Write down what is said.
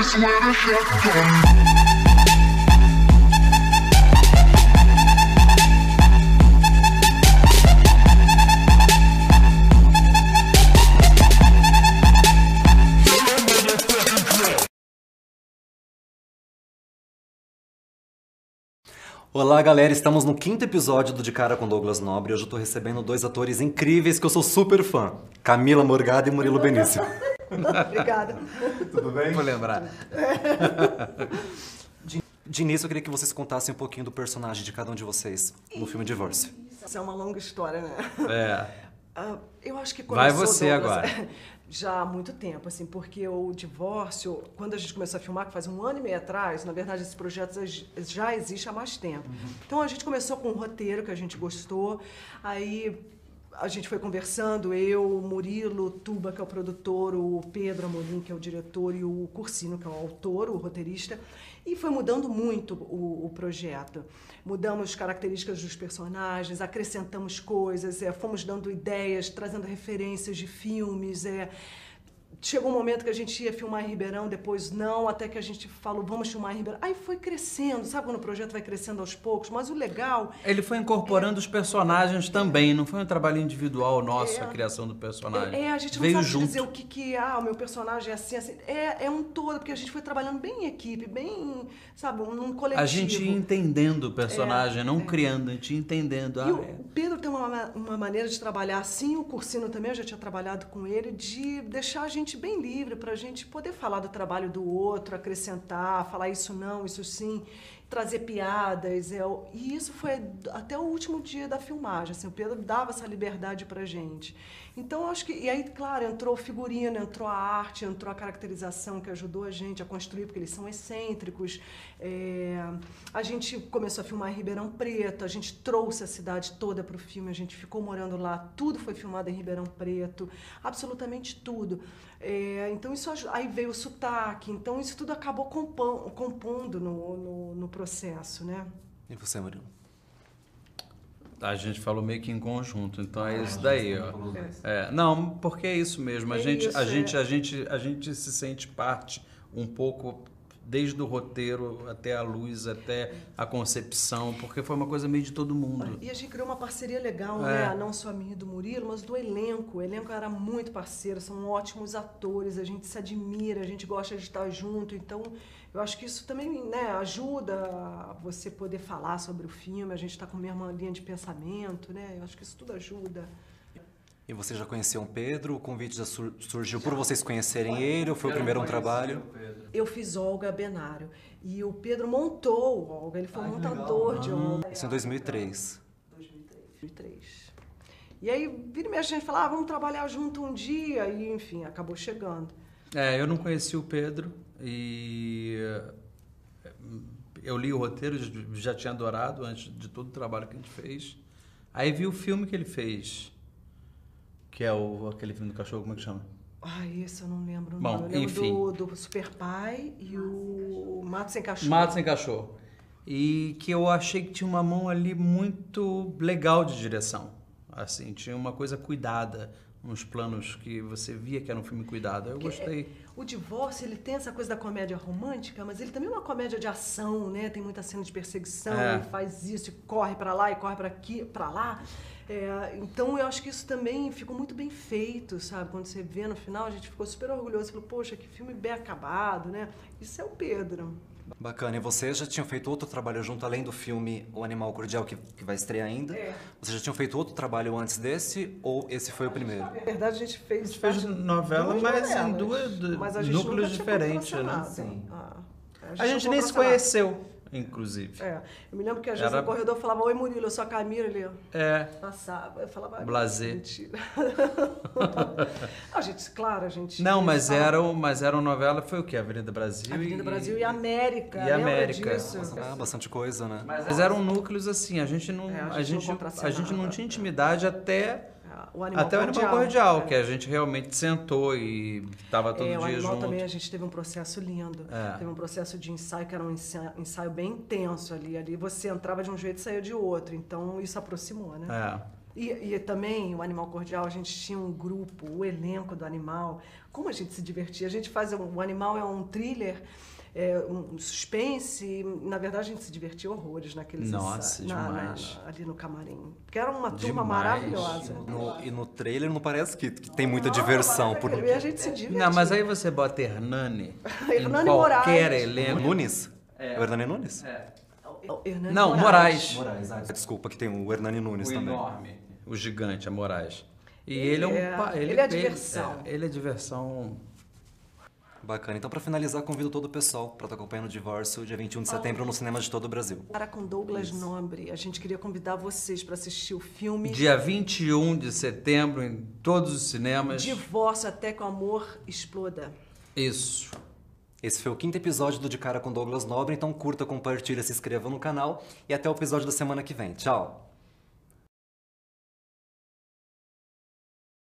place with a shotgun. Olá, galera. Estamos no quinto episódio do De Cara com Douglas Nobre. Hoje eu tô recebendo dois atores incríveis que eu sou super fã. Camila Morgado e Murilo Benício. Obrigada. Tudo bem? Vou lembrar. De, de início, eu queria que vocês contassem um pouquinho do personagem de cada um de vocês no filme Divórcio. Isso é uma longa história, né? É. Ah, eu acho que Vai começou, você Douglas, agora. Já há muito tempo, assim, porque o divórcio, quando a gente começou a filmar, que faz um ano e meio atrás, na verdade esse projeto já existe há mais tempo. Então a gente começou com um roteiro que a gente gostou, aí a gente foi conversando, eu, o Murilo, Tuba, que é o produtor, o Pedro Amorim, que é o diretor, e o Cursino, que é o autor, o roteirista, e foi mudando muito o, o projeto. Mudamos características dos personagens, acrescentamos coisas, é, fomos dando ideias, trazendo referências de filmes. É, Chegou um momento que a gente ia filmar em Ribeirão, depois não, até que a gente falou, vamos filmar em Ribeirão. Aí foi crescendo, sabe quando o projeto vai crescendo aos poucos? Mas o legal Ele foi incorporando os personagens também, não foi um trabalho individual nosso, É. a criação do personagem. É, a gente não Veio sabe junto. dizer o que que ah, o meu personagem é assim, assim. É, é um todo, porque a gente foi trabalhando bem em equipe, bem, sabe, num coletivo. A gente ia entendendo o personagem, É, não é. criando, a gente ia entendendo. E Ah, o é. Pedro tem uma, uma maneira de trabalhar assim, o Cursino também, eu já tinha trabalhado com ele, de deixar a gente bem livre, para a gente poder falar do trabalho do outro, acrescentar, falar isso não, isso sim, trazer piadas. É, o- e isso foi até o último dia da filmagem. Assim, o Pedro dava essa liberdade para gente. Então, eu acho que. E aí, claro, entrou figurino, entrou a arte, entrou a caracterização que ajudou a gente a construir, porque eles são excêntricos. É, a gente começou a filmar em Ribeirão Preto, a gente trouxe a cidade toda para o filme, a gente ficou morando lá, tudo foi filmado em Ribeirão Preto, absolutamente tudo. É, então, isso aí veio o sotaque, então isso tudo acabou compo- compondo no, no, no processo, né? E você, Murilo? A gente falou meio que em conjunto, então Ah, é isso daí, ó. É, não, porque é isso mesmo. A É gente, isso, a é. gente, a gente, a gente se sente parte um pouco desde o roteiro até a luz, até a concepção, porque foi uma coisa meio de todo mundo. E a gente criou uma parceria legal, É. né? Não só a minha e do Murilo, mas do elenco. O elenco era muito parceiro, são ótimos atores, a gente se admira, a gente gosta de estar junto. Então, eu acho que isso também né, ajuda a você poder falar sobre o filme, a gente está com a mesma linha de pensamento, né? Eu acho que isso tudo ajuda. E você já conheceu o Pedro? O convite já sur- surgiu por vocês conhecerem ele ou foi o primeiro um trabalho? Eu fiz Olga Benário e o Pedro montou o Olga, ele foi montador de Olga. Isso em 2003. 2003. E aí, vira e mexe, a gente fala, ah, vamos trabalhar junto um dia, e enfim, acabou chegando. É, eu não conheci o Pedro e eh, eu li o roteiro, já tinha adorado antes de todo o trabalho que a gente fez. Aí vi o filme que ele fez, que é o, aquele filme do cachorro, como é que chama? Ai, esse eu não lembro Bom, nome. Eu lembro enfim. do, do Super Pai e o Mato Sem Cachorro. Mato Sem Cachorro. E que eu achei que tinha uma mão ali muito legal de direção. Assim, tinha uma coisa cuidada, uns planos que você via que era um filme cuidado. Eu gostei. O divórcio, ele tem essa coisa da comédia romântica, mas ele também é uma comédia de ação, né? Tem muita cena de perseguição, É. ele faz isso, e corre pra lá e corre pra aqui, para lá. É, então eu acho que isso também ficou muito bem feito, sabe? Quando você vê no final, a gente ficou super orgulhoso, falou, poxa, que filme bem acabado, né? Isso é o Pedro. Bacana. E vocês já tinham feito outro trabalho junto, além do filme O Animal Cordial, que, que vai estrear ainda? É. Vocês já tinham feito outro trabalho antes desse ou esse foi o primeiro? Na verdade, a gente fez. A gente fez novela, duas mas em novelas. duas- du- Mas a gente núcleos diferentes, né? Sim. Ah, A gente não nem se conheceu, inclusive. É, eu me lembro que às vezes Era- no corredor eu falava, oi Murilo, eu sou a Camila, ele É. passava, eu falava, "Ah, Blazer. mentira. a gente, claro, a gente... Não, mas fala- era, mas era uma novela, foi o quê? Avenida Brasil Avenida Brasil e América, e América. disso? Ah, bastante coisa, né? Mas eram núcleos assim, a gente não, É, a a, gente não gente, a gente não tinha intimidade até, Ah, O Animal até o Animal Cordial. É. que a gente realmente sentou e tava todo É, o dia animal junto. também a gente teve um processo lindo. É. Teve um processo de ensaio que era um ensaio, ensaio bem intenso ali. Ali você entrava de um jeito e saía de outro. Então isso aproximou, né? É. E, e também o Animal Cordial, a gente tinha um grupo, o elenco do Animal. Como a gente se divertia? A gente faz. um- O Animal é um thriller, é um suspense. e, Na verdade, a gente se divertia horrores naqueles Nossa, na- na- demais. na- ali no camarim. Porque era uma turma Demais. maravilhosa. No- e no trailer não parece que, que tem muita diversão. Por... E a gente se divertia. Não, mas aí você bota Hernani em Hernani qualquer Moraes. elenco. Nunes? É. O Hernani Nunes? O Hernani Não, Moraes. Moraes, ah, desculpa que tem o Hernani Nunes O também. enorme, o gigante, a Moraes. E ele é um... É, pa- ele é diversão. é, ele é diversão... Bacana. Então, pra finalizar, convido todo o pessoal pra estar acompanhando o divórcio dia 21 de setembro no cinema de todo o Brasil. Cara com Douglas Nobre. A gente queria convidar vocês para assistir o filme Dia 21 de setembro em todos os cinemas. Divórcio até que o amor exploda. Isso. Esse foi o quinto episódio do De Cara com Douglas Nobre, então curta, compartilha, se inscreva no canal e até o episódio da semana que vem. Tchau!